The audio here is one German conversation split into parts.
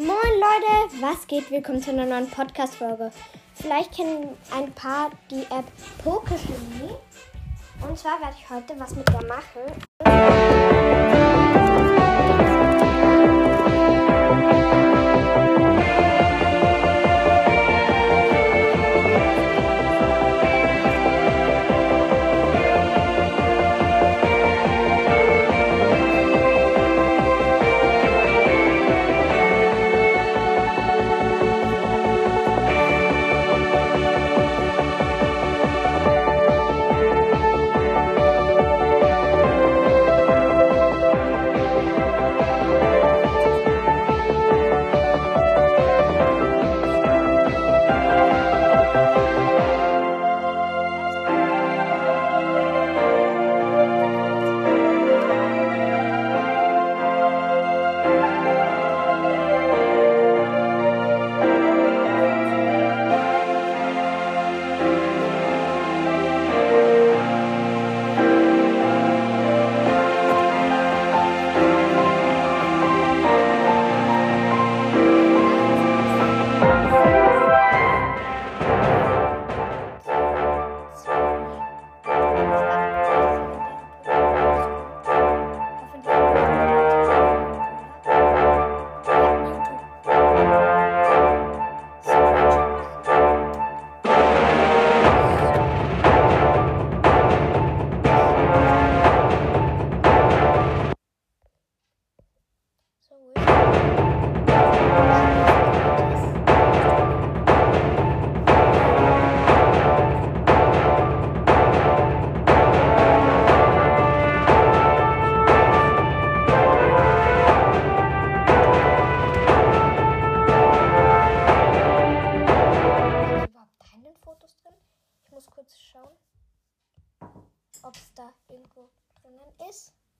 Moin Leute, was geht? Willkommen zu einer neuen Podcast-Folge. Vielleicht kennen ein paar die App Pokechemie. Und zwar werde ich heute was mit der machen.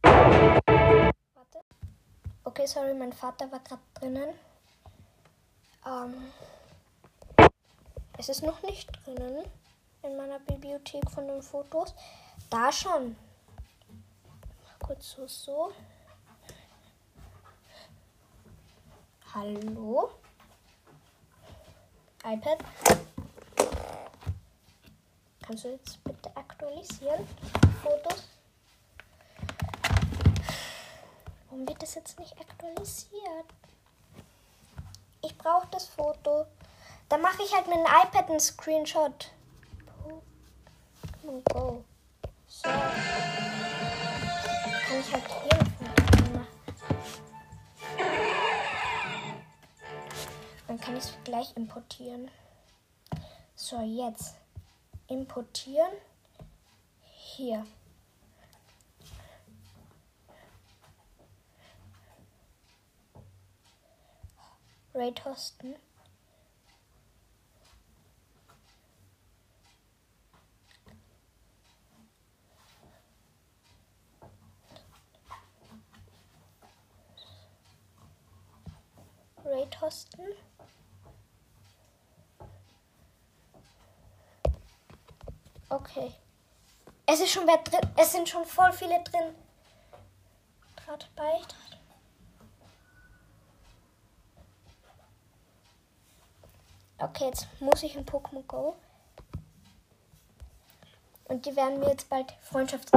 Warte. Okay, sorry, mein Vater war gerade drinnen. Ähm, es ist noch nicht drinnen in meiner Bibliothek von den Fotos. Da schon. Mal kurz so, so. Hallo? iPad. Kannst du jetzt bitte aktualisieren? Fotos? Warum wird das jetzt nicht aktualisiert? Ich brauche das Foto. Dann mache ich halt mit dem iPad einen Screenshot. Pokémon Go. So. Kann ich halt hier ein Foto machen. Dann kann ich es gleich importieren. So, jetzt importieren. Hier. Raid hosten. Raid hosten. Okay. Es ist schon wer drin. Es sind schon voll viele drin. Trat bei. Okay, jetzt muss ich in Pokémon Go. Und die werden mir jetzt bald Freundschafts.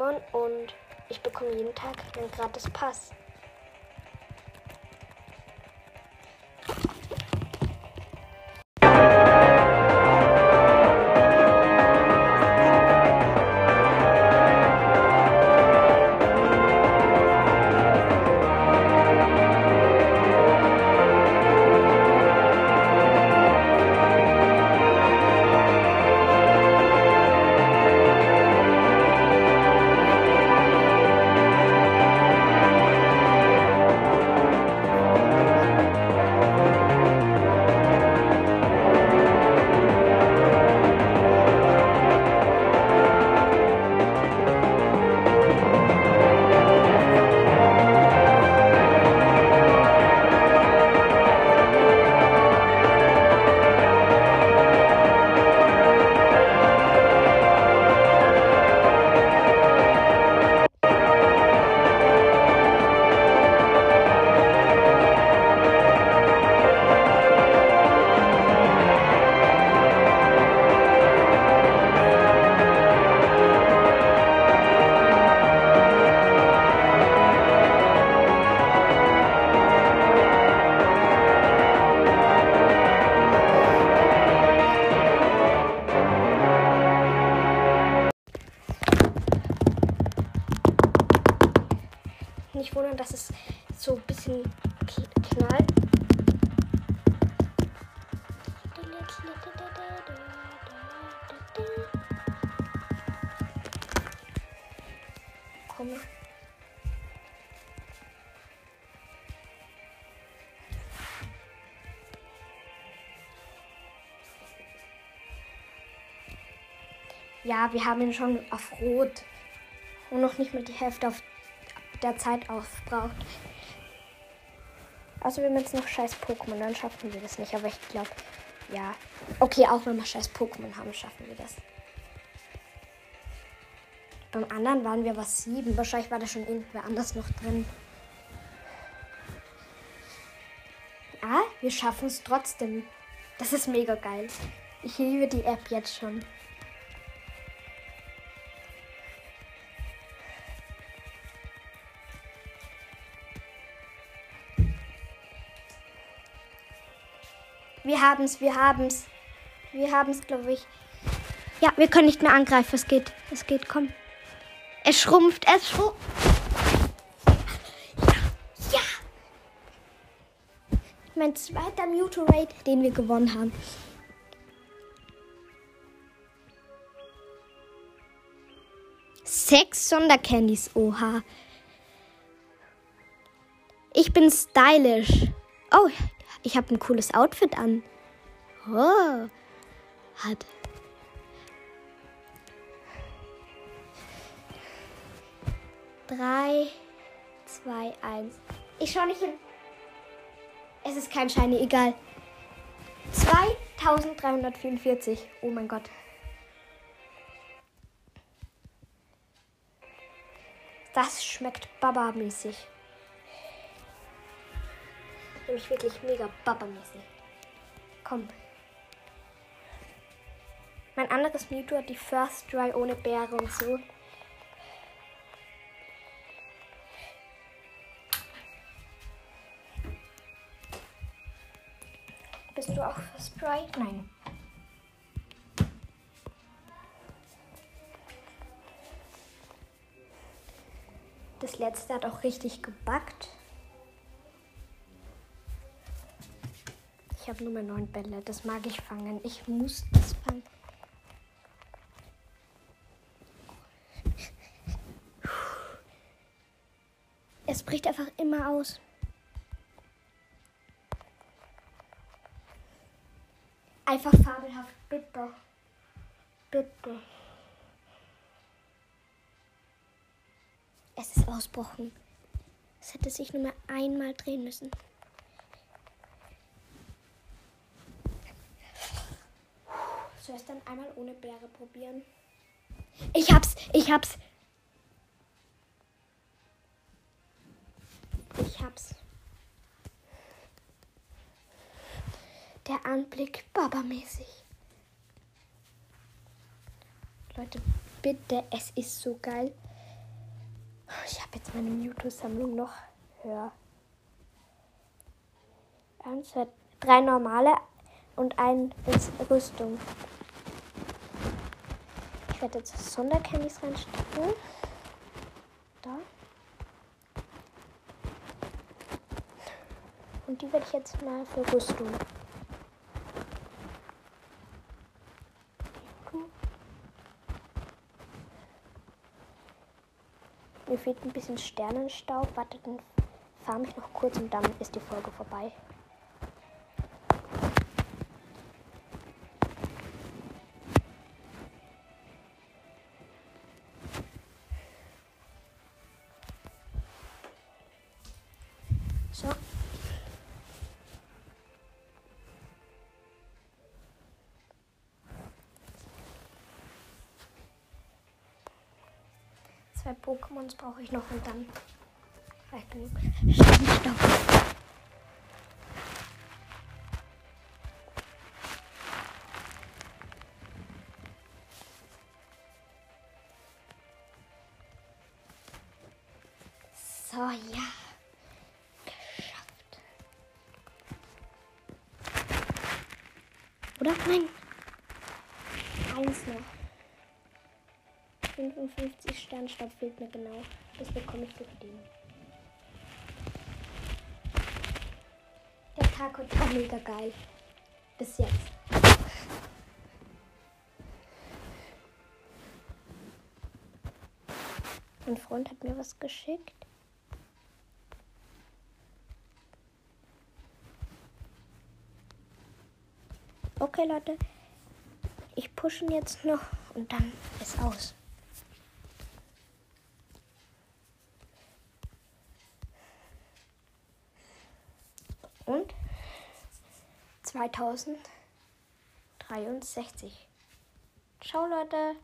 Pokémon und ich bekomme jeden Tag einen gratis Pass. So ein bisschen knallt. Komm. Ja, wir haben ihn schon auf Rot und noch nicht mal die Hälfte auf der Zeit aufbraucht. Also wir haben jetzt noch scheiß Pokémon, dann schaffen wir das nicht. Aber ich glaube, ja. Okay, auch wenn wir scheiß Pokémon haben, schaffen wir das. Beim anderen waren wir was sieben. Wahrscheinlich war da schon irgendwer anders noch drin. Ah, wir schaffen es trotzdem. Das ist mega geil. Ich liebe die App jetzt schon. Wir haben es, wir haben es. Wir haben es, glaube ich. Ja, wir können nicht mehr angreifen. Es geht, es geht, komm. Es schrumpft, es schrumpft. Ja, ja. Mein zweiter Mewtwo-Raid, den wir gewonnen haben. Sechs Sondercandys, oha. Ich bin stylisch. Oh, ich habe ein cooles Outfit an. Oh, hat. Drei, zwei, eins. Ich schaue nicht hin. Es ist kein Shiny, egal. 2344. Oh mein Gott. Das schmeckt Baba-mäßig. Nämlich wirklich mega Baba-mäßig. Komm. Mein anderes Mewtwo hat die First Dry ohne Beere und so. Bist du auch First Dry? Nein. Das letzte hat auch richtig gebackt. Habe nur mehr neun Bälle. Das mag ich fangen. Ich muss das fangen. Es bricht einfach immer aus. Einfach fabelhaft. Bitte. Bitte. Es ist ausbrochen. Es hätte sich nur mehr einmal drehen müssen. Zuerst dann einmal ohne Beere probieren. Ich hab's, ich hab's. Ich hab's. Der Anblick Baba-mäßig. Leute, bitte, es ist so geil. ich habe jetzt meine Mewtwo-Sammlung noch höher. Eins, zwei, drei normale und ein Rüstung. Ich werde jetzt Sondercandys reinstecken. Da. Und die werde ich jetzt mal für Rüstung. Mir fehlt ein bisschen Sternenstaub. Wartet, dann farm ich noch kurz und dann ist die Folge vorbei. Zwei Pokémons brauche ich noch und dann reicht genug Sternstaub. So, ja. Geschafft. Oder? Nein. Eins noch. 55 Sternstaub fehlt mir genau. Das bekomme ich durch den. Der Tag wird auch mega geil. Bis jetzt. Mein Freund hat mir was geschickt. Okay, Leute. Ich pushe ihn jetzt noch und dann ist aus. Und 2063. Ciao, Leute.